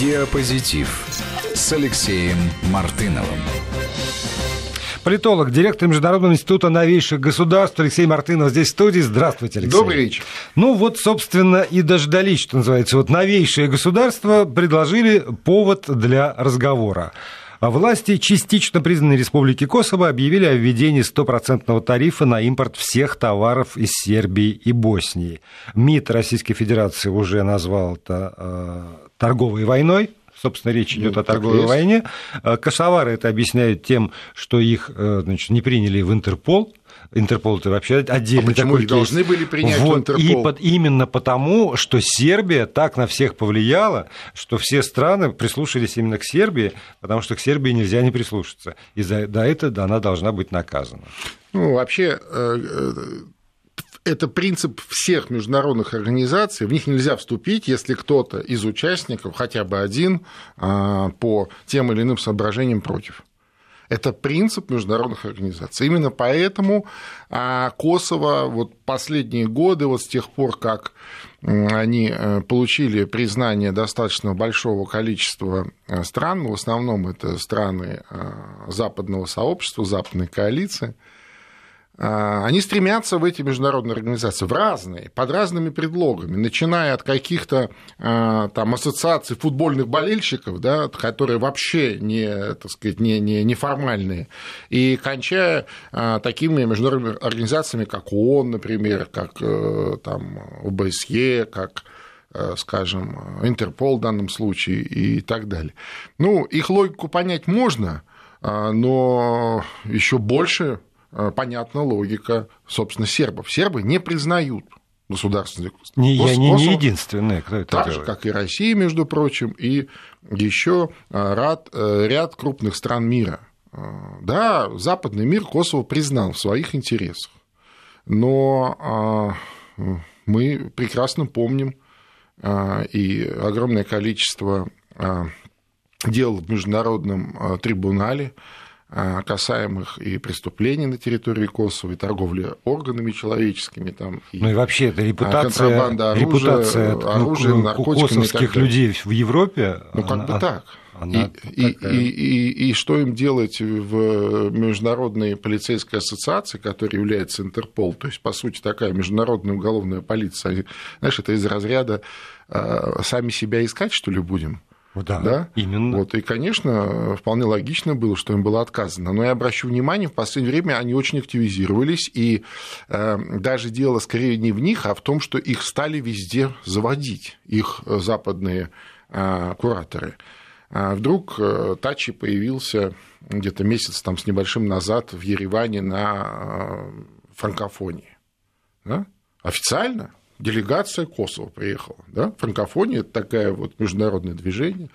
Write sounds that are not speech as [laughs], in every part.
Диапозитив с Алексеем Мартыновым. Политолог, директор Международного института новейших государств Алексей Мартынов здесь в студии. Здравствуйте, Алексей. Добрый вечер. Ну вот, собственно, и дождались, что называется. Вот новейшие государства предложили повод для разговора. А власти частично признанной Республики Косово объявили о введении стопроцентного тарифа на импорт всех товаров из Сербии и Боснии. МИД Российской Федерации уже назвал это э, торговой войной, собственно, речь идет ну, о торговой есть. войне. Э, косовары это объясняют тем, что их э, значит, не приняли в Интерпол, Интерпол это вообще отдельно. А почему такой их должны были принять вот, Интерпол? И под, именно потому, что Сербия так на всех повлияла, что все страны прислушались именно к Сербии, потому что к Сербии нельзя не прислушаться. И за, за это она должна быть наказана. Ну, вообще, э, э, это принцип всех международных организаций. В них нельзя вступить, если кто-то из участников, хотя бы один, а, по тем или иным соображениям против. Это принцип международных организаций. Именно поэтому а, Косово вот последние годы, вот с тех пор, как они э, получили признание достаточно большого количества э, стран, в основном это страны э, западного сообщества, западной коалиции, а, они стремятся в эти международные организации, в разные, под разными предлогами, начиная от каких-то а, там ассоциаций футбольных болельщиков, да, которые вообще не, так сказать, не, не, неформальные, и кончая а, такими международными организациями, как ООН, например, как э, там, ОБСЕ, как э, скажем, Интерпол в данном случае и так далее. Ну, их логику понять можно, но еще больше понятна логика, собственно, сербов. Сербы не признают государственный не, Я не, не единственный, кто это Так делает. же, как и Россия, между прочим, и еще э, ряд, э, ряд крупных стран мира. Да, западный мир Косово признал в своих интересах, но мы прекрасно помним и огромное количество дел в международном трибунале, касаемых и преступлений на территории Косово, и торговли органами человеческими. Там, и ну и вообще это репутация, контрабанда оружия, репутация оружия, ну, наркотиками. Косовских людей в Европе. Ну как она, бы так. Она и, и, и, и, и что им делать в Международной полицейской ассоциации, которая является Интерпол, то есть, по сути, такая международная уголовная полиция, знаешь, это из разряда а, сами себя искать, что ли, будем? Да, да, именно. Вот, и, конечно, вполне логично было, что им было отказано. Но я обращу внимание, в последнее время они очень активизировались, и э, даже дело скорее не в них, а в том, что их стали везде заводить, их западные э, кураторы. А вдруг э, Тачи появился где-то месяц там, с небольшим назад в Ереване на э, франкофонии. Да? Официально делегация Косово приехала. Да? Франкофония – это такое вот международное движение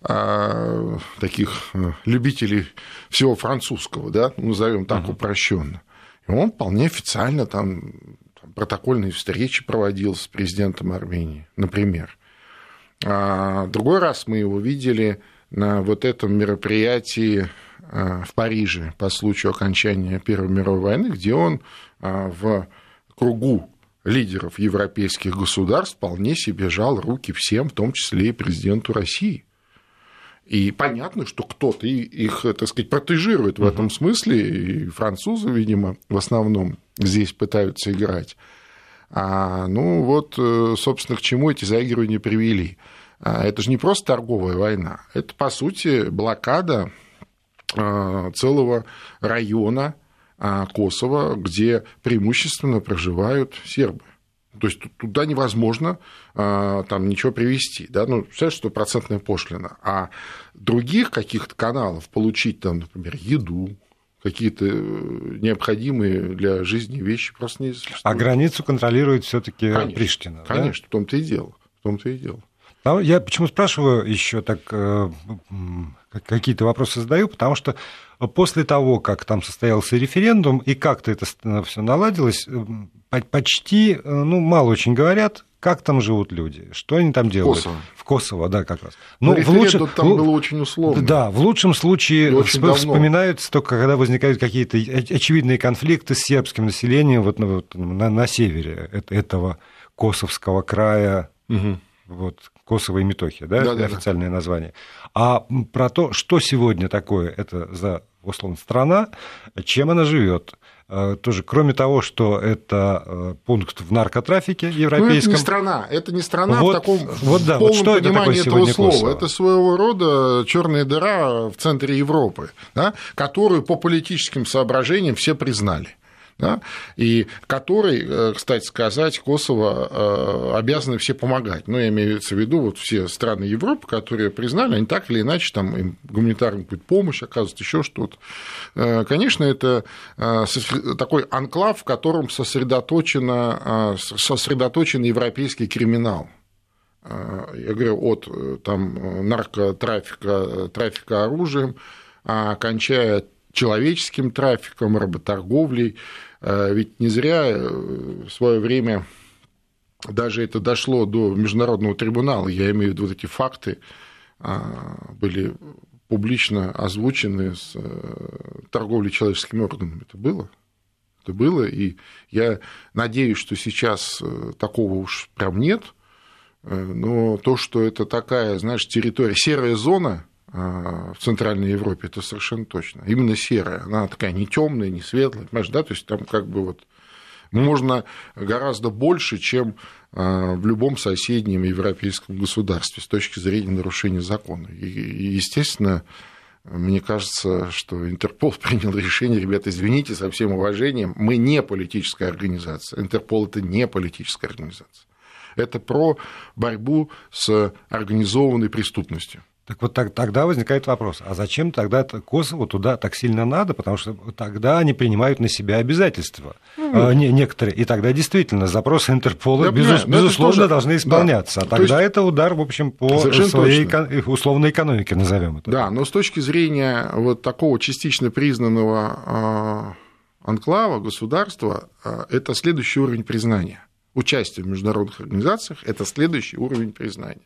а, таких э, любителей всего французского, да, назовем так uh-huh. упрощенно. И он вполне официально там, там протокольные встречи проводил с президентом Армении, например. А другой раз мы его видели на вот этом мероприятии а, в Париже по случаю окончания Первой мировой войны, где он а, в кругу лидеров европейских государств вполне себе жал руки всем, в том числе и президенту России. И понятно, что кто-то их, так сказать, протежирует в этом смысле, и французы, видимо, в основном здесь пытаются играть. А, ну вот, э, собственно, к чему эти заигрывания привели. А, это же не просто торговая война, это, по сути, блокада а, целого района, Косово, где преимущественно проживают сербы. То есть туда невозможно а, там ничего привести, да, ну, представляешь, стопроцентная пошлина. А других каких-то каналов получить там, например, еду, какие-то э, необходимые для жизни вещи просто не существует. А границу контролирует все таки Приштина, Конечно, да? в том-то и дело. В том-то и дело. Я почему спрашиваю еще так, э, какие-то вопросы задаю, потому что после того, как там состоялся референдум, и как-то это все наладилось, почти, э, ну, мало очень говорят, как там живут люди, что они там делают. Косово. В Косово, да, как раз. Но, в лучшем, там было очень условно. Да, в лучшем случае всп... вспоминаются только, когда возникают какие-то очевидные конфликты с сербским населением вот на, на, на севере этого Косовского края. Угу. Вот, Косово и Метохия, да, да, да официальное да. название. А про то, что сегодня такое это за условно страна, чем она живет, Э, тоже, кроме того, что это э, пункт в наркотрафике европейском. Ну, это не страна, это не страна вот, в таком вот, да, полном вот что понимании это этого слова. Косово? Это своего рода черная дыра в центре Европы, да, которую по политическим соображениям все признали да, и который, э, кстати сказать, Косово э, обязаны все помогать. Ну, я имею в виду вот все страны Европы, которые признали, они так или иначе там им гуманитарную помощь оказывают, еще что-то. Э, конечно, это такой анклав, в котором сосредоточено, сосредоточен европейский криминал я говорю, от там, наркотрафика, трафика оружием, кончая человеческим трафиком, работорговлей, а ведь не зря э, в свое время даже это дошло до Международного трибунала, я имею в виду вот эти факты, а, были публично озвучены с э, торговлей человеческими органами. Это было? Это было, и я надеюсь, что сейчас э, такого уж прям нет, но то, что это такая, знаешь, территория, серая зона, а, в Центральной Европе, это совершенно точно. Именно серая. Она такая не темная, не светлая, понимаешь, да, то есть там как бы вот можно гораздо больше, чем а, в любом соседнем европейском государстве с точки зрения нарушения закона. И, естественно, мне кажется, что Интерпол [laughs] принял решение, ребята, извините, со всем уважением, мы не политическая организация. Интерпол это не политическая организация. Это про борьбу с организованной преступностью. Так вот так, тогда возникает вопрос, а зачем тогда Косово туда так сильно надо? Потому что тогда они принимают на себя обязательства mm. э, некоторые, и тогда действительно запросы Интерпола Я безус, понимаю, безусловно тоже... должны исполняться. Да. А тогда есть... это удар, в общем, по своей точно. условной экономике, назовем это. Да, но с точки зрения вот такого частично признанного э, анклава, государства, э, это следующий уровень признания. Участие в международных организациях – это следующий уровень признания.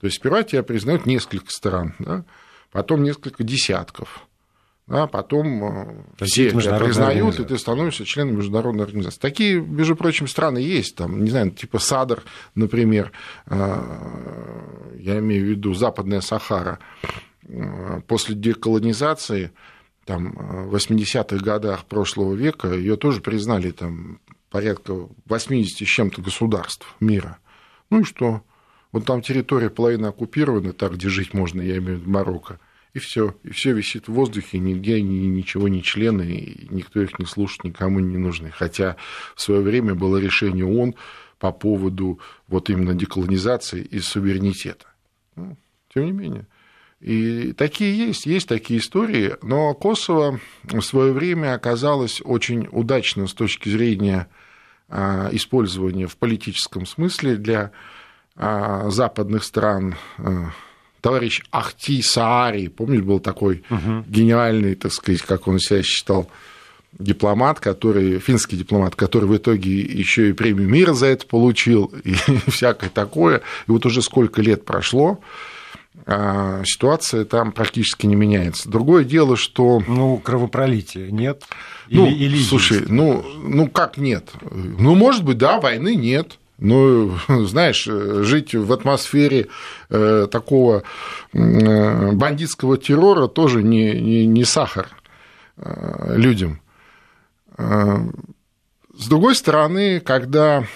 То есть сперва тебя признают несколько стран, да, потом несколько десятков, да, потом э, все тебя признают, и ты становишься членом международной организации. Такие, между прочим, страны есть, там, не знаю, типа САДР, например, э, я имею в виду Западная Сахара, э, после деколонизации, там, в 80-х годах прошлого века ее тоже признали там порядка 80 с чем-то государств мира. Ну и что? Вот там территория половина оккупирована, так, где жить можно, я имею в виду Марокко. И все, и все висит в воздухе, нигде они ничего не члены, никто их не слушает, никому не нужны. Хотя в свое время было решение ООН по поводу вот именно деколонизации и суверенитета. Ну, тем не менее. И такие есть, есть такие истории, но Косово в свое время оказалось очень удачно с точки зрения а, использования в политическом смысле для западных стран, а, товарищ Ахти Саари, помнишь, был такой угу. гениальный, так сказать, как он себя считал, дипломат, который, финский дипломат, который в итоге еще и премию мира за это получил, [laughs] и всякое такое. И вот уже сколько лет прошло, а, ситуация там практически не меняется. Другое дело, что... Ну, кровопролития нет? Или, ну, или слушай, есть? ну, ну как нет? Ну, может быть, да, войны нет. Ну, [laughs] знаешь, жить в атмосфере э, такого э, бандитского террора тоже не, не, не сахар э, людям. С другой стороны, когда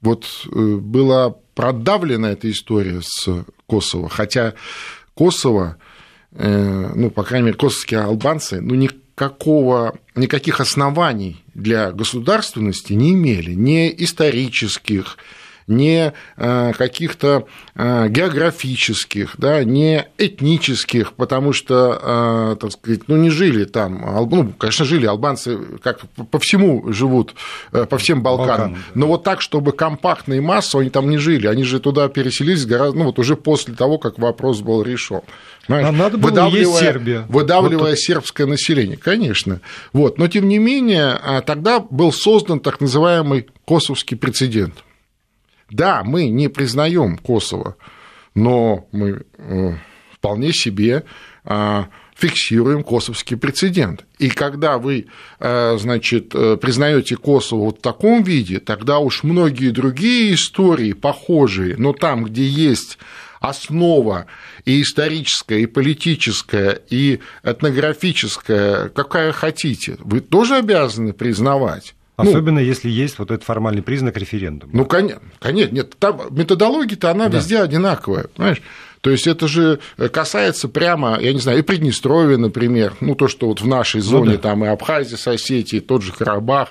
вот была продавлена эта история с Косово, хотя Косово, ну, по крайней мере, косовские албанцы, ну, никакого, никаких оснований для государственности не имели, ни исторических, не э, каких-то э, географических, да, не этнических, потому что, э, так сказать, ну, не жили там, ну, конечно, жили албанцы, как по всему живут, по всем Балканам, Балкан, но вот так, чтобы компактно и массово они там не жили, они же туда переселились гораздо, ну, вот уже после того, как вопрос был решен. Нам надо было выдавливая, Сербия. Выдавливая вот сербское население, конечно. Вот. Но, тем не менее, а, тогда был создан так называемый косовский прецедент. Да, мы не признаем Косово, но мы э, вполне себе а, фиксируем косовский прецедент. И когда вы, э, значит, признаете Косово вот в таком виде, тогда уж многие другие истории похожие, но там, где есть основа и историческая, и политическая, и этнографическая, какая хотите, вы тоже обязаны признавать. Ну, Особенно ну, если есть вот этот формальный признак референдума. Ну, конечно, конечно, нет, там методология-то она да. везде одинаковая, понимаешь? То есть это же касается прямо, я не знаю, и Приднестровья, например, ну то, что вот в нашей ну зоне, ну, да. там и Абхазия с Осетией, тот же Карабах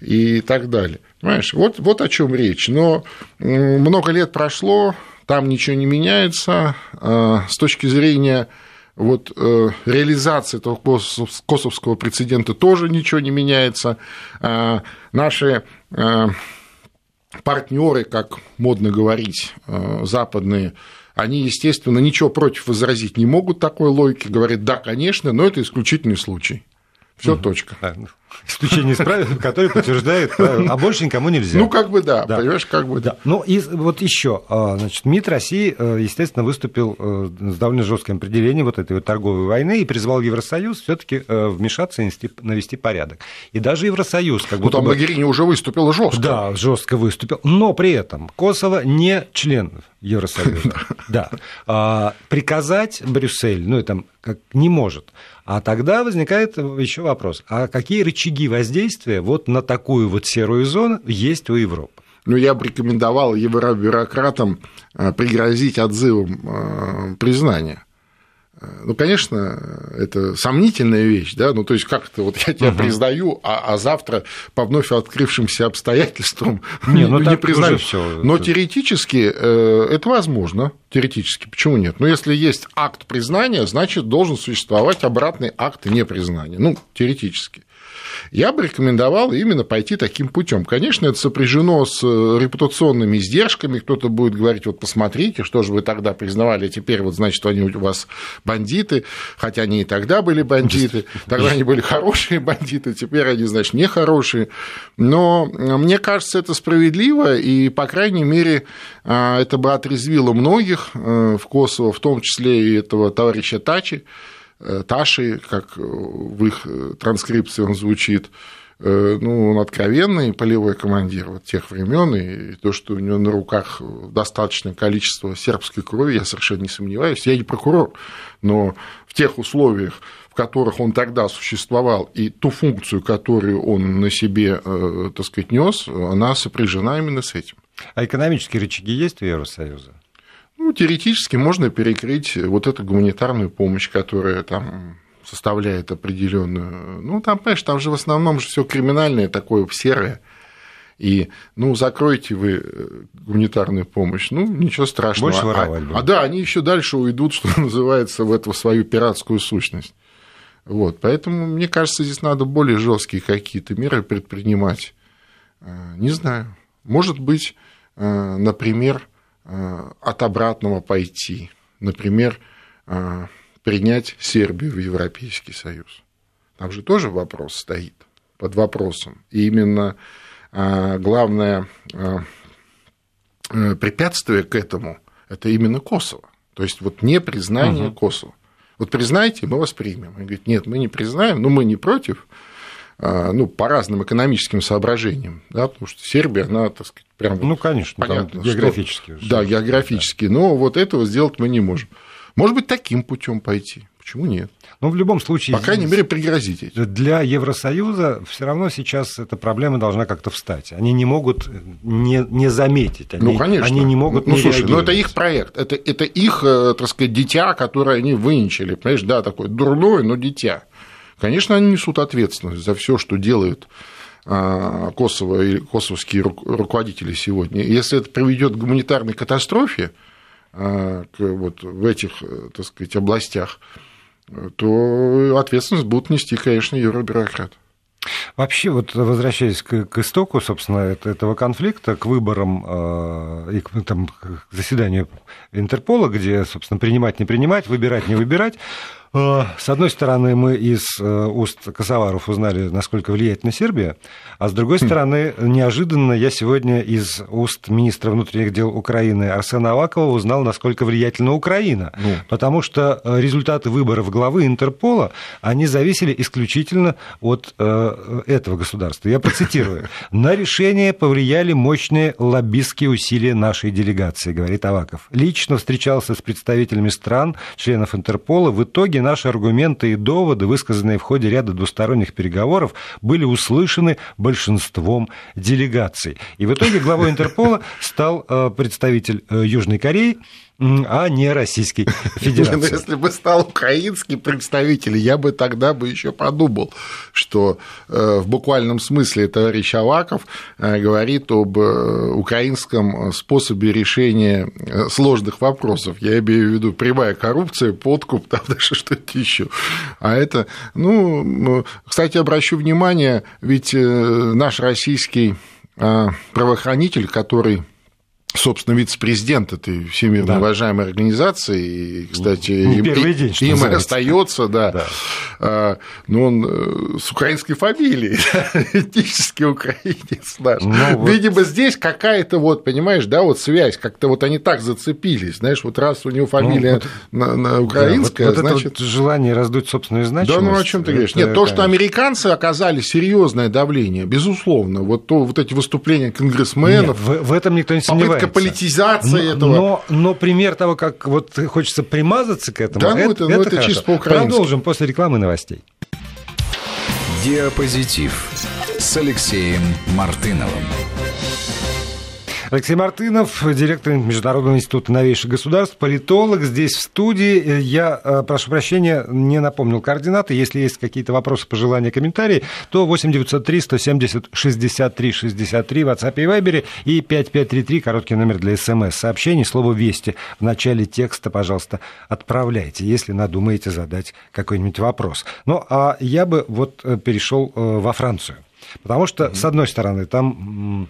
и так далее. Понимаешь, вот, вот о чем речь. Но много лет прошло, там ничего не меняется. А, с точки зрения вот, э, реализации этого косовского прецедента тоже ничего не меняется. А, наши э, партнеры, как модно говорить, э, западные, они, естественно, ничего против возразить не могут такой логике, говорят, да, конечно, но это исключительный случай. Все, угу. точка. А, ну, исключение из правил, которое подтверждает, а больше никому нельзя. Ну, как бы да, да. понимаешь, как бы да. Ну, и вот еще, а, значит, МИД России, э, естественно, выступил э, с довольно жестким определением вот этой вот торговой войны и призвал Евросоюз все-таки э, вмешаться и навести порядок. И даже Евросоюз, как бы. Ну, там бы... Могерини уже выступил жестко. Да, жестко выступил. Но при этом Косово не член Евросоюза. [laughs] Да. А, приказать Брюссель, ну, это как не может. А тогда возникает еще вопрос, а какие рычаги воздействия вот на такую вот серую зону есть у Европы? Ну, я бы рекомендовал евробюрократам э, пригрозить отзывом э, признания. Ну, конечно, это сомнительная вещь, да, ну, то есть как-то вот я тебя uh-huh. признаю, а, а завтра по вновь открывшимся обстоятельствам [laughs] не, ну, не признаю. Всё. Но теоретически э, это возможно, теоретически, почему нет? Но если есть акт признания, значит, должен существовать обратный акт непризнания, ну, теоретически я бы рекомендовал именно пойти таким путем. Конечно, это сопряжено с э, репутационными издержками. Кто-то будет говорить, вот посмотрите, что же вы тогда признавали, а теперь вот, значит, они у вас бандиты, хотя они и тогда были бандиты, тогда они были хорошие бандиты, теперь они, значит, нехорошие. Но мне кажется, это справедливо, и, по крайней мере, а, это бы отрезвило многих э, в Косово, в том числе и этого товарища Тачи, Э, Таши, как в их э, транскрипции он звучит, э, ну, он откровенный полевой командир вот тех времен, и то, что у него на руках достаточное количество сербской крови, я совершенно не сомневаюсь. Я не прокурор, но в тех условиях, в которых он тогда существовал, и ту функцию, которую он на себе, так сказать, нес, она сопряжена именно с этим. А экономические рычаги есть у Евросоюза? Ну, теоретически можно перекрыть вот эту гуманитарную помощь, которая там составляет определенную. Ну, там, понимаешь, там же в основном же все криминальное такое серое. И, ну, закройте вы э, гуманитарную помощь, ну, ничего страшного. Больше воровать а, а да, они еще дальше уйдут, [laughs] что называется, в эту свою пиратскую сущность. Вот, поэтому, мне кажется, здесь надо более жесткие какие-то меры предпринимать. Э, не знаю. Может быть, э, например, от обратного пойти. Например, э, принять Сербию в Европейский Союз. Там же тоже вопрос стоит под вопросом. И именно э, главное препятствие к этому – это именно Косово. То есть вот не признание угу. Косово. Вот признайте, мы вас примем. Он говорит, нет, мы не признаем, но мы не против, ну, по разным экономическим соображениям, да, потому что Сербия, она, так сказать, Прям ну, конечно, понятно, географически. Что, да, географически. Да. Но вот этого сделать мы не можем. Может быть, таким путем пойти. Почему нет? Ну, в любом случае... По крайней мере, пригрозить Для Евросоюза все равно сейчас эта проблема должна как-то встать. Они не могут не, не заметить. Они, ну, конечно. Они не могут Ну, не слушай, ну, это их проект. Это, это их, э, так сказать, дитя, которое они вынчили. Понимаешь, да, такое дурное, но дитя. Конечно, они несут ответственность за все, что делают а, Косово и косовские руководители сегодня. Если это приведет к гуманитарной катастрофе а, вот в этих, так сказать, областях, то ответственность будут нести, конечно, евробюрократы. Вообще, вот возвращаясь к, к истоку, собственно, этого конфликта, к выборам э, и там, к заседанию Интерпола, где, собственно, принимать, не принимать, выбирать, не выбирать, с одной стороны, мы из э, уст Косоваров узнали, насколько влиятельна Сербия, а с другой хм. стороны, неожиданно я сегодня из уст министра внутренних дел Украины Арсена Авакова узнал, насколько влиятельна Украина. Ну. Потому что э, результаты выборов главы Интерпола, они зависели исключительно от э, этого государства. Я процитирую. [laughs] «На решение повлияли мощные лоббистские усилия нашей делегации», говорит Аваков. «Лично встречался с представителями стран, членов Интерпола. В итоге наши аргументы и доводы, высказанные в ходе ряда двусторонних переговоров, были услышаны большинством делегаций. И в итоге главой Интерпола стал э, представитель э, Южной Кореи, а не Российской [laughs] Федерации. Ну, если бы стал украинский представитель, я бы тогда бы еще подумал, что э, в буквальном смысле товарищ Аваков э, говорит об э, украинском способе решения сложных вопросов. Я имею в виду прямая коррупция, подкуп, [laughs] там даже что-то еще. А это, ну, кстати, обращу внимание, ведь наш российский правоохранитель, который собственно, вице-президент этой всемирно да. уважаемой организации, и, кстати, Не им, первый день, им остается, да, да. А, но он э, с украинской фамилией, [laughs] этнический украинец наш. Ну, Видимо, вот... здесь какая-то вот, понимаешь, да, вот связь, как-то вот они так зацепились, знаешь, вот раз у него фамилия ну, вот, на, на украинская, да, вот, значит... Вот это вот желание раздуть собственную значимость. Да, ну о чем ты говоришь? Нет, то, что американцы оказали серьезное давление, безусловно, вот, то, вот эти выступления конгрессменов... Нет, в, в этом никто не сомневается попытка политизации но, этого. Но, но пример того, как вот хочется примазаться к этому, да, ну, это, это, ну, это, это чисто по Продолжим после рекламы новостей. Диапозитив с Алексеем Мартыновым. Алексей Мартынов, директор Международного института новейших государств, политолог. Здесь в студии. Я, э, прошу прощения, не напомнил координаты. Если есть какие-то вопросы, пожелания, комментарии, то 8 903 170 63 63 в WhatsApp и Viber и 5533, короткий номер для смс-сообщений, слово «Вести» в начале текста, пожалуйста, отправляйте, если надумаете задать какой-нибудь вопрос. Ну, а я бы вот э, перешел э, во Францию. Потому что, с одной стороны, там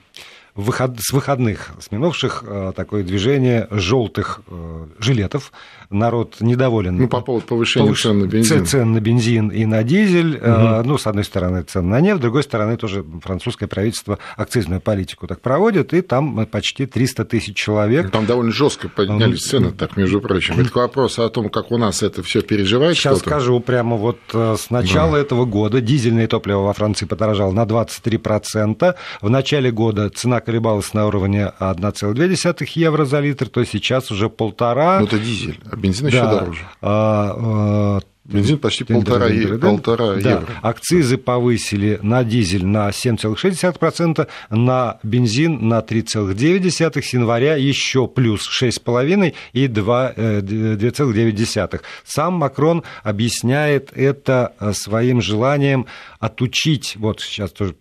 выход, с выходных, с минувших, э, такое движение желтых э, жилетов. Народ недоволен. Ну, по поводу повышения повыш... цен на бензин. Цен на бензин и на дизель. Угу. Ну, с одной стороны, цен на нефть, с другой стороны, тоже французское правительство акцизную политику так проводит, и там почти 300 тысяч человек. Там довольно жестко поднялись цены, так, между прочим. Это вопрос о том, как у нас это все переживает. Сейчас скажу прямо вот с начала да. этого года дизельное топливо во Франции подорожало на 23%. В начале года цена колебалась на уровне 1,2 евро за литр, то сейчас уже полтора. Ну, это дизель, а бензин еще дороже. А, а, Бензин почти полтора, е- полтора да. евро. Акцизы повысили на дизель на 7,6%, на бензин на 3,9%, с января еще плюс 6,5% и 2,9%. Э, Сам Макрон объясняет это э, своим желанием отучить, вот сейчас тоже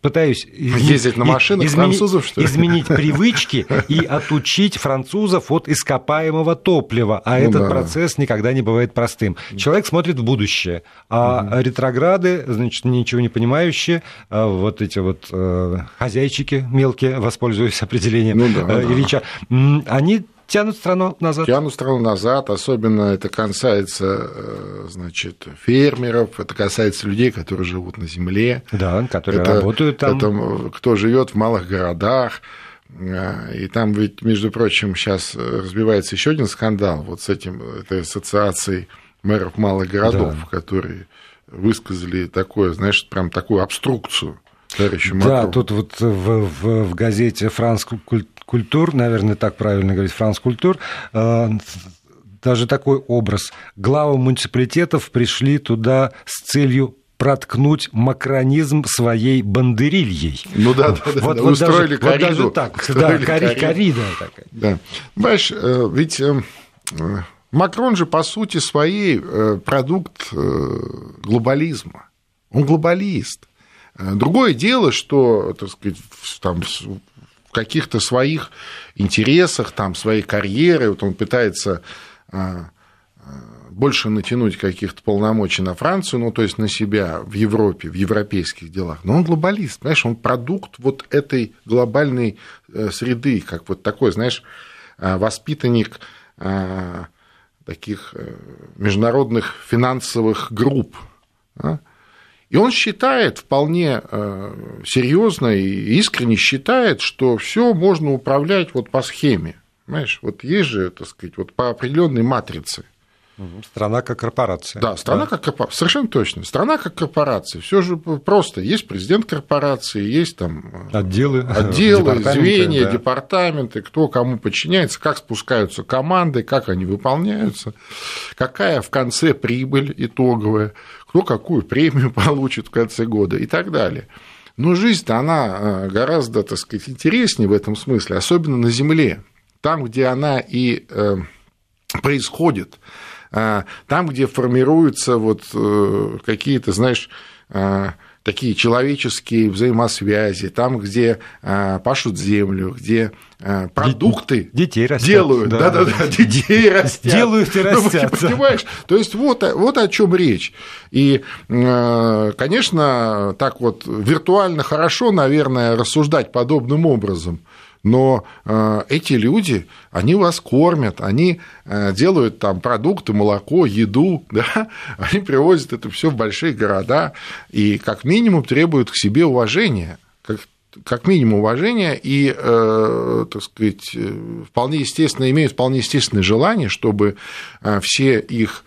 пытаюсь... Ездить на машинах изменить, французов, что ли? Изменить [laughs] привычки и отучить французов от ископаемого топлива, а ну, этот да. процесс никогда не бывает простым. Человек смотрит в будущее, а угу. ретрограды, значит, ничего не понимающие, а вот эти вот э, хозяйчики мелкие, воспользуюсь определением ну, да, э, Ильича, да. они тянут страну назад. Тянут страну назад, особенно это касается, э, значит, фермеров, это касается людей, которые живут на земле. Да, которые это, работают там. Это кто живет в малых городах. Э, и там ведь, между прочим, сейчас разбивается еще один скандал вот с этим, этой ассоциацией мэров малых городов, да. которые высказали такое, знаешь, прям такую обструкцию товарищу Да, тут вот в, в, в газете «Франс Культур», наверное, так правильно говорить, «Франс Культур», э, даже такой образ. Главы муниципалитетов пришли туда с целью проткнуть макронизм своей бандерильей. Ну да, да, да, вот, да. Вот устроили даже, кориду. Вот даже так, устроили да, корида. корида такая. Да. Понимаешь, э, ведь э, Макрон же, по сути своей, продукт глобализма. Он глобалист. Другое дело, что, так сказать, там, в каких-то своих интересах, там, своей карьеры, вот он пытается а, а, больше натянуть каких-то полномочий на Францию, ну, то есть на себя в Европе, в европейских делах. Но он глобалист, знаешь, он продукт вот этой глобальной э, среды, как вот такой, знаешь, а, воспитанник таких международных финансовых групп. И он считает вполне серьезно и искренне считает, что все можно управлять вот по схеме. Понимаешь, вот есть же, так сказать, вот по определенной матрице. Страна как корпорация. Да, страна да. как корпорация. Совершенно точно. Страна как корпорация. Все же просто. Есть президент корпорации, есть там э, отделы, отделы звенья, да. департаменты, кто кому подчиняется, как спускаются команды, как они выполняются, какая в конце прибыль итоговая, кто какую премию [laughs] получит в конце года и так далее. Но жизнь-то она э, гораздо, так сказать, интереснее в этом смысле, особенно на Земле. Там, где она и э, происходит а, там, где формируются вот э, какие-то, знаешь, такие человеческие взаимосвязи, там, где а, пашут землю, где продукты детей растят, делают, да, да, да, детей [laughs] растят. Делают и ну, растят. Ну, понимаешь? То есть вот, вот о чем речь. И, конечно, так вот виртуально хорошо, наверное, рассуждать подобным образом но э, эти люди, они вас кормят, они э, делают там продукты, молоко, еду, [laughs] да, они привозят это все в большие города и как минимум требуют к себе уважения, как, как минимум уважения и, э, так сказать, вполне естественно, имеют вполне естественное желание, чтобы все их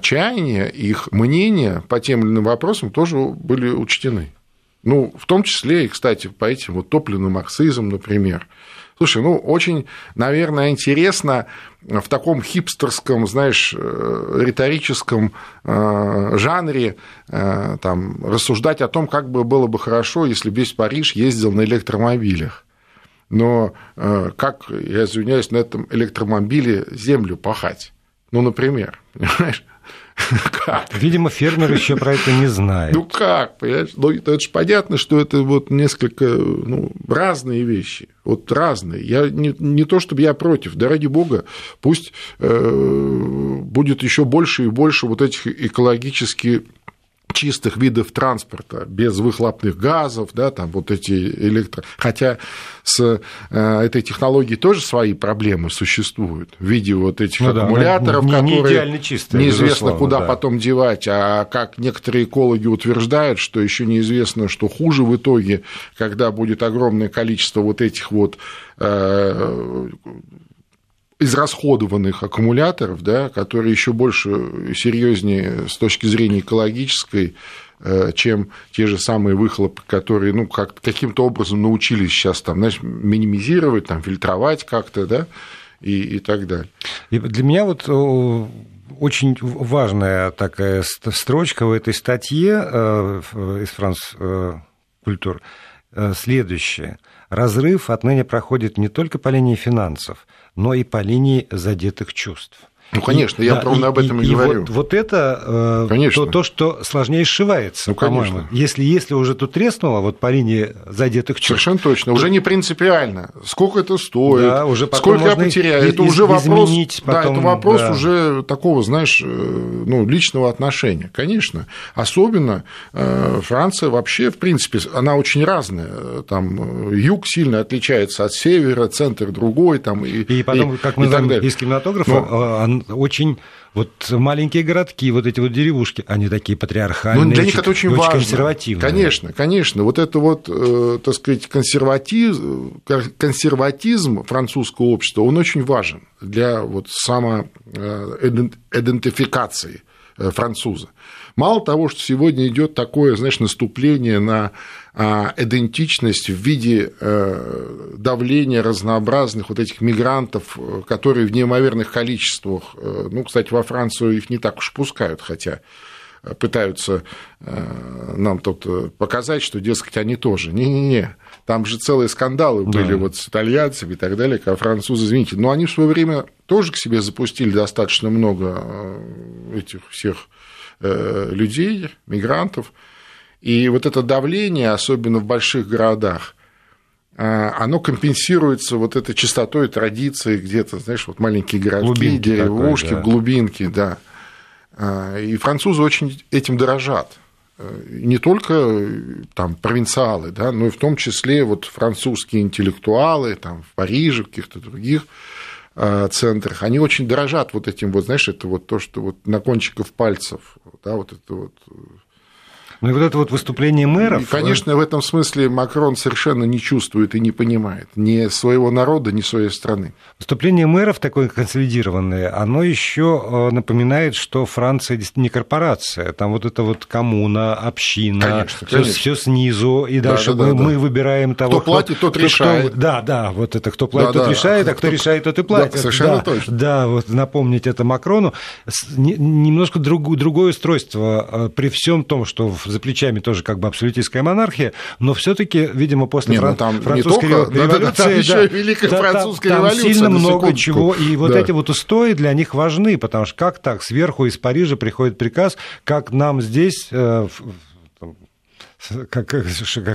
чаяния, их мнения по тем или иным вопросам тоже были учтены. Ну, в том числе и, кстати, по этим вот топливным марксизм, например. Слушай, ну, очень, наверное, интересно в таком хипстерском, знаешь, э, риторическом э, жанре э, там, рассуждать о том, как бы было бы хорошо, если бы весь Париж ездил на электромобилях. Но как, я извиняюсь, на этом электромобиле землю пахать? Ну, например, [laughs] понимаешь? [laughs] Как? Видимо, фермер еще про это не знает. Ну как, понимаешь? Ну, это же понятно, что это вот несколько ну, разные вещи. Вот разные. Я не, не то, чтобы я против, да ради бога, пусть э, будет еще больше и больше вот этих экологически чистых видов транспорта, без выхлопных газов, да, там вот эти электро... Хотя с э, этой технологией тоже свои проблемы существуют в виде вот этих ну, аккумуляторов, да, не, которые не чистые, неизвестно куда да. потом девать, а как некоторые экологи утверждают, что еще неизвестно, что хуже в итоге, когда будет огромное количество вот этих вот э, израсходованных аккумуляторов, да, которые еще больше и серьезнее с точки зрения экологической, э, чем те же самые выхлопы, которые ну, как, каким-то образом научились сейчас там, знаешь, минимизировать, там, фильтровать как-то, да, и, и так далее. И для меня вот очень важная такая строчка в этой статье э, из Франс э, Культур следующая. Разрыв отныне проходит не только по линии финансов, но и по линии задетых чувств. Ну, конечно, и, я да, ровно и, об этом и, и говорю. Вот, вот это э, то, то, что сложнее сшивается, ну, по-моему. Если, если уже тут треснуло, вот по линии задетых чувств. Совершенно точно. То... Уже не принципиально. Сколько это стоит, да, уже сколько я потеряю. Это уже вопрос, потом, да, это вопрос да. уже такого, знаешь, э, ну, личного отношения. Конечно. Особенно э, Франция вообще, в принципе, она очень разная. Там юг сильно отличается от севера, центр другой. Там, и, и потом, и, как мы знаем из кинематографа, Но очень вот маленькие городки, вот эти вот деревушки, они такие патриархальные, ну, для них это очень, очень важно. консервативные. Конечно, конечно. Вот это вот, э, так сказать, консерватизм, консерватизм французского общества, он очень важен для вот самоидентификации э, француза. Мало того, что сегодня идет такое, знаешь, наступление на идентичность в виде э, давления разнообразных вот этих мигрантов, э, которые в неимоверных количествах, э, ну, кстати, во Францию их не так уж пускают, хотя пытаются нам тут показать, что, дескать, они тоже. Не-не-не, там же целые скандалы были да. вот с итальянцами и так далее, как французы, извините. Но они в свое время тоже к себе запустили достаточно много этих всех людей, мигрантов. И вот это давление, особенно в больших городах, а, оно компенсируется вот этой частотой традиции где-то, знаешь, вот маленькие городки, глубинки деревушки, такой, да. глубинки, да. А, и французы очень этим дорожат. Не только там провинциалы, да, но и в том числе вот французские интеллектуалы там, в Париже, в каких-то других центрах, они очень дорожат вот этим вот, знаешь, это вот то, что вот на кончиков пальцев, да, вот это вот ну и вот это вот выступление мэров... И, конечно, в этом смысле Макрон совершенно не чувствует и не понимает ни своего народа, ни своей страны. Выступление мэров такое консолидированное, оно еще э, напоминает, что Франция не корпорация. Там вот это вот коммуна, община. Все, снизу, и дальше да, да, мы, мы выбираем того, кто платит, тот кто, решает. Кто, да, да, вот это кто платит, тот решает, а кто, кто решает, тот и платит. Да, совершенно точно. Да, вот напомнить это Макрону. Немножко друг, другое устройство э, при всем том, что за плечами тоже как бы абсолютистская монархия, но все-таки, видимо, после не, ну, фран... там французской только, революции, да, там еще и Великая да, французская там, революция. Там сильно много чего, и вот да. эти вот устои для них важны, потому что как так сверху из Парижа приходит приказ, как нам здесь э, как,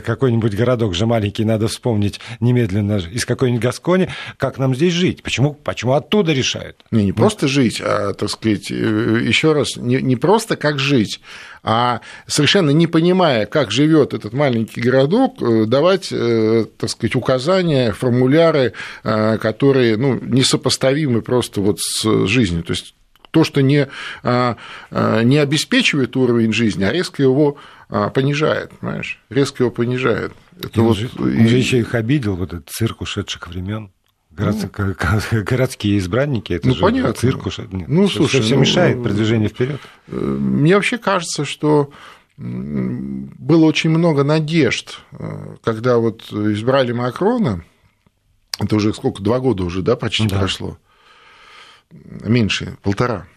какой-нибудь городок же маленький, надо вспомнить немедленно из какой-нибудь Гаскони, как нам здесь жить? Почему, почему оттуда решают? Не, не просто жить, а, так сказать, э, еще раз, не, не просто как жить, а совершенно не понимая, как живет этот маленький городок, э, давать, э, так сказать, указания, формуляры, которые ну, несопоставимы просто вот с жизнью. То есть то, что не, не обеспечивает уровень жизни, а резко его а, понижает, понимаешь, резко его понижает. Это и вот, он, же, он же еще их обидел, вот этот цирк ушедших времен. Город, ну, городские избранники, это ну, же понятно. цирк уж... Нет, ну, слушай, все ну, мешает продвижению вперед. Э, мне вообще кажется, что было очень много надежд, э, когда вот избрали Макрона, это уже сколько, два года уже, да, почти да. прошло, меньше, полтора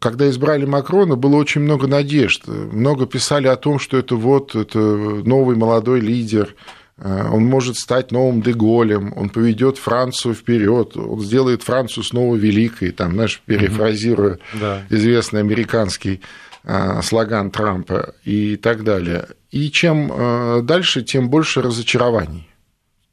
когда избрали Макрона, было очень много надежд. Много писали о том, что это вот это новый молодой лидер, он может стать новым Деголем, он поведет Францию вперед, он сделает Францию снова великой, там, знаешь, перефразируя да. известный американский а, слоган Трампа и так далее. И чем а, дальше, тем больше разочарований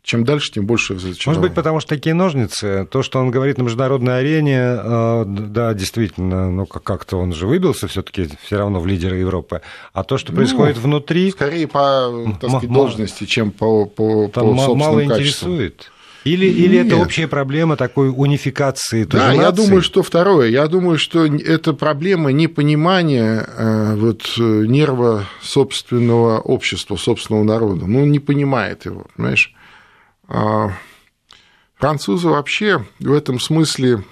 чем дальше, тем больше разочарования. Может быть, потому что такие ножницы, то, что он говорит на международной арене, э, да, действительно, ну, как-то он же выбился все таки все равно в лидеры Европы, а то, что ну, происходит внутри... Скорее по, так сказать, должности, чем по, по, по собственным мало качествам. интересует. Или, или это общая проблема такой унификации Да, я думаю, что второе. Я думаю, что это проблема непонимания э, вот, нерва собственного общества, собственного народа. Ну, он не понимает его, понимаешь? А, французы вообще в этом смысле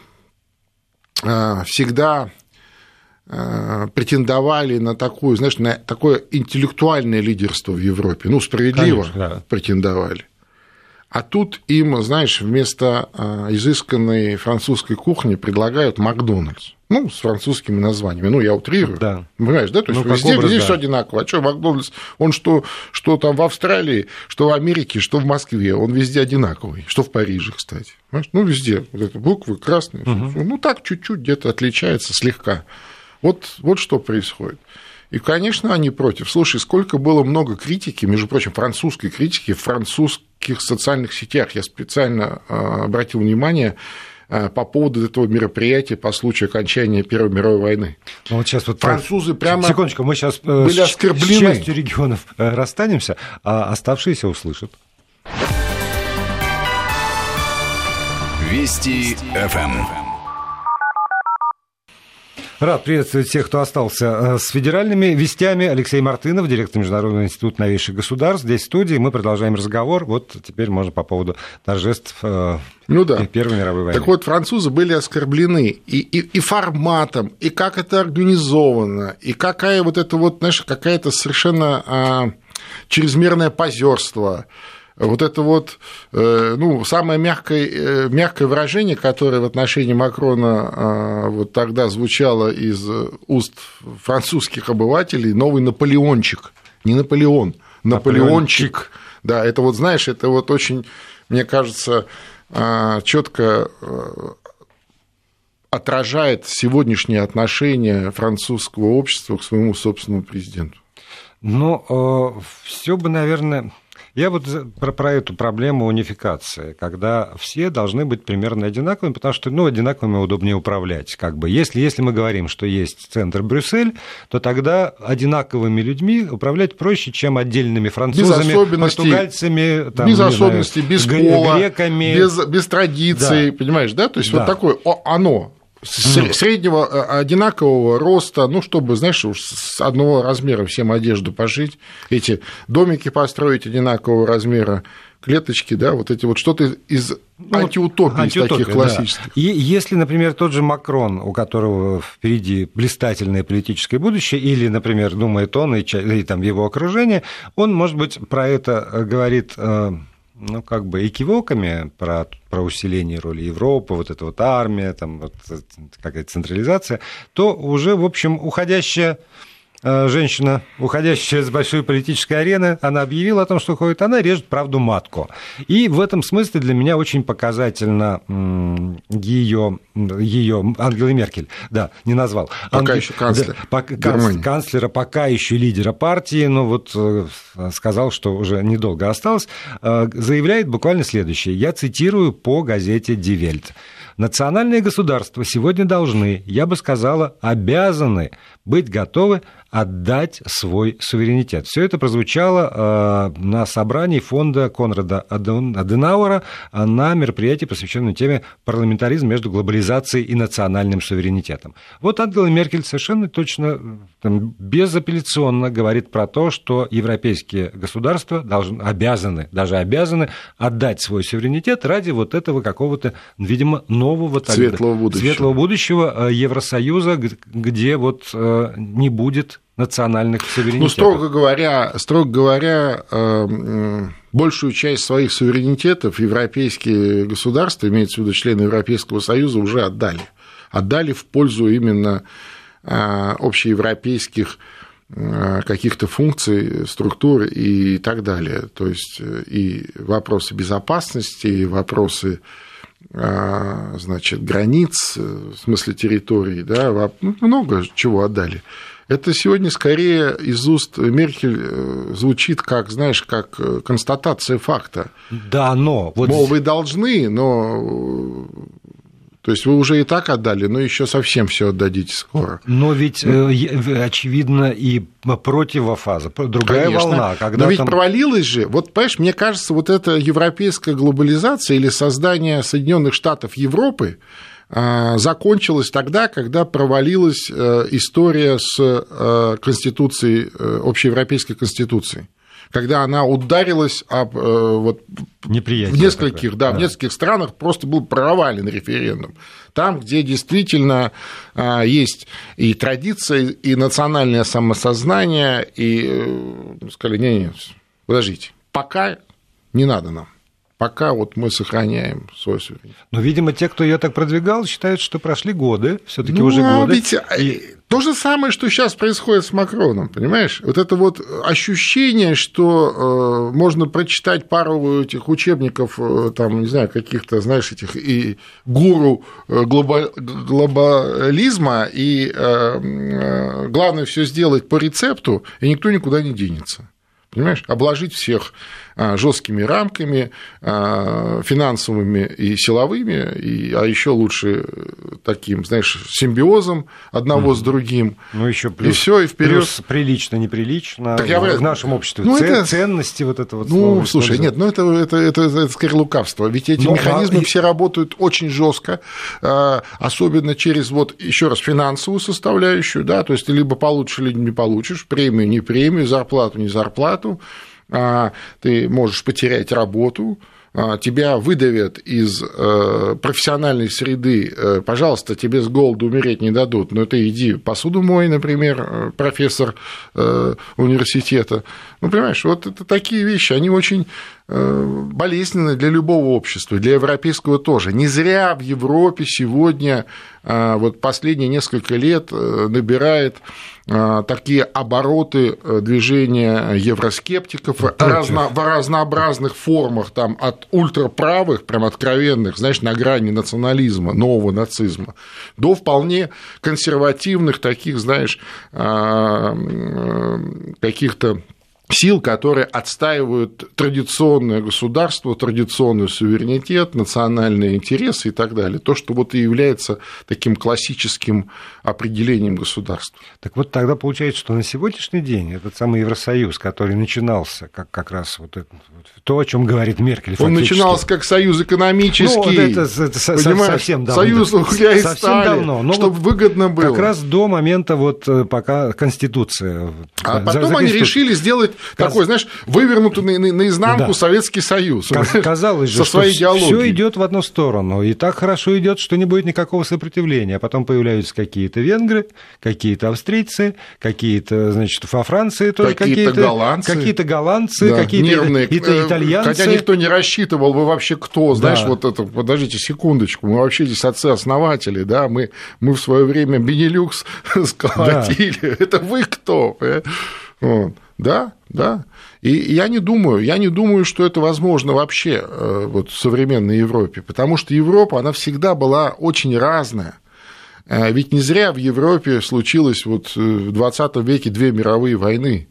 а, всегда а, претендовали на такую, знаешь, на такое интеллектуальное лидерство в Европе. Ну, справедливо Конечно, да. претендовали. А тут им, знаешь, вместо изысканной французской кухни предлагают Макдональдс. Ну, с французскими названиями. Ну, я утрирую. Да. Понимаешь, да? То есть ну, везде, образ, везде да. все одинаково. А что Макдональдс, он что, что там в Австралии, что в Америке, что в Москве, он везде одинаковый. Что в Париже, кстати. Понимаешь? Ну, везде. Вот это буквы красные. Угу. Ну, так чуть-чуть где-то отличается слегка. Вот, вот что происходит. И, конечно, они против. Слушай, сколько было много критики, между прочим, французской критики в французских социальных сетях. Я специально а, обратил внимание, по поводу этого мероприятия по случаю окончания Первой мировой войны. Ну, вот сейчас вот Французы прямо Секундочку, мы сейчас э, были оскорблены. с частью регионов э, расстанемся, а оставшиеся услышат. Вести ФМ. Рад приветствовать всех, кто остался э, с федеральными вестями. Алексей Мартынов, директор Международного института новейших государств. Здесь в студии. Мы продолжаем разговор. Вот теперь можно по поводу торжеств э, ну, да. Первой мировой войны. Так вот, французы были оскорблены и, и, и форматом, и как это организовано, и какая вот это вот, знаешь, какая-то совершенно а, чрезмерное позерство вот это вот, э, ну, самое мягкое, э, мягкое выражение, которое в отношении Макрона а, вот тогда звучало из уст французских обывателей, новый Наполеончик, не Наполеон, Наполеончик. Да, это вот, знаешь, это вот очень, мне кажется, четко э, отражает сегодняшнее отношение французского общества к своему собственному президенту. Ну, все бы, наверное, Я вот про, про эту проблему унификации, когда все должны быть примерно одинаковыми, потому что, ну, одинаковыми удобнее управлять, как бы. Если, если мы говорим, что есть центр Брюссель, то тогда одинаковыми людьми управлять проще, чем отдельными французами, португальцами, там, без особенностей, знаю, без пола, греками. Без, без традиций, да. понимаешь, да? То есть да. вот такое оно, среднего э, одинакового роста, ну, чтобы, знаешь, уж с одного размера всем одежду пошить, эти домики построить одинакового размера, клеточки, да, вот эти вот что-то из ну, антиутопии, из таких классических. Да. И если, например, тот же Макрон, у которого впереди блистательное политическое будущее, или, например, думает он и, и там его окружение, он, может быть, про это э, говорит э, ну, как бы экивоками про, про усиление роли Европы, вот эта вот армия, там вот какая-то централизация, то уже, в общем, уходящая Э, женщина, уходящая с большой политической арены, она объявила о том, что уходит, она режет правду матку. И в этом смысле для меня очень показательно ее, ее Ангелы Меркель, да, не назвал. Пока Ангел, еще канцлер. Да, пока, канцлера, пока еще лидера партии, но вот э, сказал, что уже недолго осталось, э, заявляет буквально следующее. Я цитирую по газете «Die Welt». Национальные государства сегодня должны, я бы сказала, обязаны быть готовы отдать свой суверенитет. Все это прозвучало э, на собрании фонда Конрада Аденауэра на мероприятии, посвященном теме парламентаризм между глобализацией и национальным суверенитетом. Вот Ангела Меркель совершенно точно, там, безапелляционно говорит про то, что европейские государства должны, обязаны, даже обязаны отдать свой суверенитет ради вот этого какого-то, видимо, нового светлого будущего, светлого будущего э, Евросоюза, где вот э, не будет национальных суверенитетов. Ну, строго говоря, строго говоря, э, большую часть своих суверенитетов европейские государства, имеется в виду члены Европейского Союза, уже отдали. Отдали в пользу именно э, общеевропейских э, каких-то функций, структур и так далее. То есть и вопросы безопасности, и вопросы значит, границ, в смысле территории, да, ну, много чего отдали. Это сегодня скорее из уст Меркель э, звучит как, знаешь, как э, констатация факта. Да, но... Вот... Мол, вы должны, но то есть вы уже и так отдали, но еще совсем все отдадите скоро. Но ведь ну, очевидно и противофаза, другая конечно. волна. Когда но ведь там... провалилась же, вот понимаешь, мне кажется, вот эта европейская глобализация или создание Соединенных Штатов Европы, закончилась тогда, когда провалилась э, история с э, Конституцией, э, общеевропейской Конституцией когда она ударилась об, вот, в нескольких, да, да. в нескольких странах просто был провален референдум. Там, где действительно а, есть и традиция, и национальное самосознание, и сказали, не, не, подождите, пока не надо нам пока вот мы сохраняем свой суверенитет. Но, видимо, те, кто ее так продвигал, считают, что прошли годы, все-таки ну, уже годы. Ведь э, и... То же самое, что сейчас происходит с Макроном, понимаешь? Вот это вот ощущение, что э, можно прочитать пару этих учебников, э, там, не знаю, каких-то, знаешь, этих и гуру глоба... глобализма, и э, главное все сделать по рецепту, и никто никуда не денется. Понимаешь? Обложить всех а, жесткими рамками, а, финансовыми и силовыми, и, а еще лучше таким, знаешь, симбиозом одного mm. с другим. Ну, еще плюс, и все, и вперед. прилично, неприлично. Так я, в нашем обществе ну, это, ценности вот это вот. Ну, слушай, нет, ну это, это, это, это, это скорее лукавство. Ведь эти ну, механизмы а... все работают очень жестко, особенно через вот еще раз финансовую составляющую, да, то есть ты либо получишь, либо не получишь, премию, не премию, зарплату, не зарплату. А, ты можешь потерять работу, а, тебя выдавят из э, профессиональной среды, э, пожалуйста, тебе с голоду умереть не дадут, но ты иди посуду мой, например, э, профессор университета. Ну, понимаешь, вот это такие вещи, они очень болезненны для любого общества, для европейского тоже. Не зря в Европе сегодня, вот последние несколько лет, набирает а, такие обороты э, движения евроскептиков разно, в разнообразных формах, там, от ультраправых, прям откровенных, знаешь, на грани национализма, нового нацизма, до вполне консервативных таких, знаешь, каких-то сил, которые отстаивают традиционное государство, традиционный суверенитет, национальные интересы и так далее. То, что вот и является таким классическим определением государства. Так вот тогда получается, что на сегодняшний день этот самый Евросоюз, который начинался как, как раз вот это, то, о чем говорит Меркель. Он начинался как союз экономический. Ну, это, это совсем давно. Союз угля и совсем стали, давно. Но чтобы вот выгодно было. Как раз до момента вот э, пока Конституция. А потом они решили сделать Каз... такой, знаешь, вывернутый на, на, наизнанку да. Советский Союз. [laughs] Казалось же, со своей что все идет в одну сторону. И так хорошо идет, что не будет никакого сопротивления. А потом появляются какие-то венгры, какие-то австрийцы, какие-то, значит, во Франции тоже какие-то, какие-то голландцы, какие-то, голландцы, да, какие-то нервные, итальянцы. Хотя никто не рассчитывал, вы вообще кто, знаешь, да. вот это, подождите секундочку, мы вообще здесь отцы-основатели, да, мы, мы в свое время Бенилюкс [laughs] сколотили, да. это вы кто? Вот. Да, да. И я не думаю, я не думаю, что это возможно вообще э, вот, в современной Европе, потому что Европа, она всегда была очень разная. Э, ведь не зря в Европе случилось вот э, в 20 веке две мировые войны.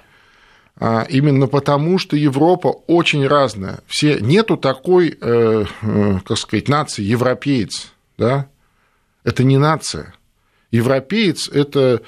А именно потому, что Европа очень разная. Все, нету такой, как сказать, нации европеец. Да? Это не нация. Европеец – это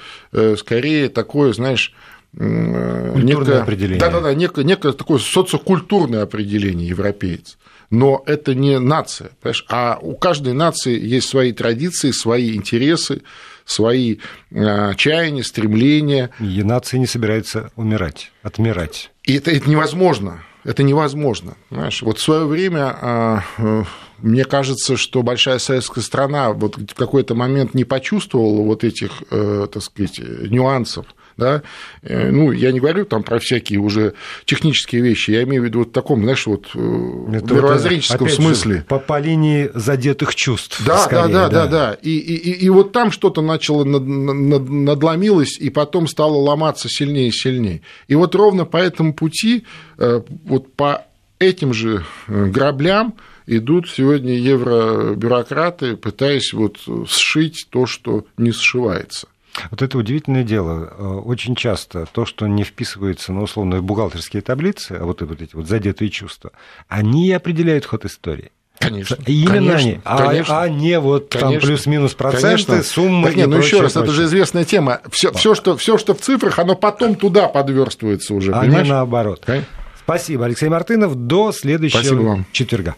скорее такое, знаешь, Культурное некое, определение. Да-да-да, некое, некое такое социокультурное определение европеец. Но это не нация, понимаешь? а у каждой нации есть свои традиции, свои интересы, свои э, чаяния, стремления. И нация не собирается умирать, отмирать. И это, это невозможно. Это невозможно. Понимаешь? Вот в свое время а, э, мне кажется, что большая советская страна вот в какой-то момент не почувствовала вот этих, э, так сказать, нюансов да, э, ну, я не говорю там про всякие уже технические вещи, я имею в виду вот в таком, знаешь, вот э, это мировоззренческом это, смысле. Же, по, по линии задетых чувств. Да, скорее, да, да, да, да, и, и, и вот там что-то начало над, над, надломилось, и потом стало ломаться сильнее и сильнее. И вот ровно по этому пути, э, вот по этим же граблям, идут сегодня евробюрократы, пытаясь вот сшить то, что не сшивается. Вот это удивительное дело. Э, очень часто то, что не вписывается на условные бухгалтерские таблицы, а вот, вот эти вот задетые чувства, они определяют ход истории. Конечно. Именно конечно, они, а, конечно, а не вот конечно, там плюс-минус проценты, конечно. суммы. Так нет, ну еще раз, прочее. это же известная тема. Все, все, что, все, что в цифрах, оно потом туда подверстывается уже. А понимаешь? не наоборот. Конечно. Спасибо, Алексей Мартынов. До следующего четверга.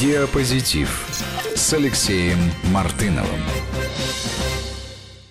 Диапозитив с Алексеем Мартыновым.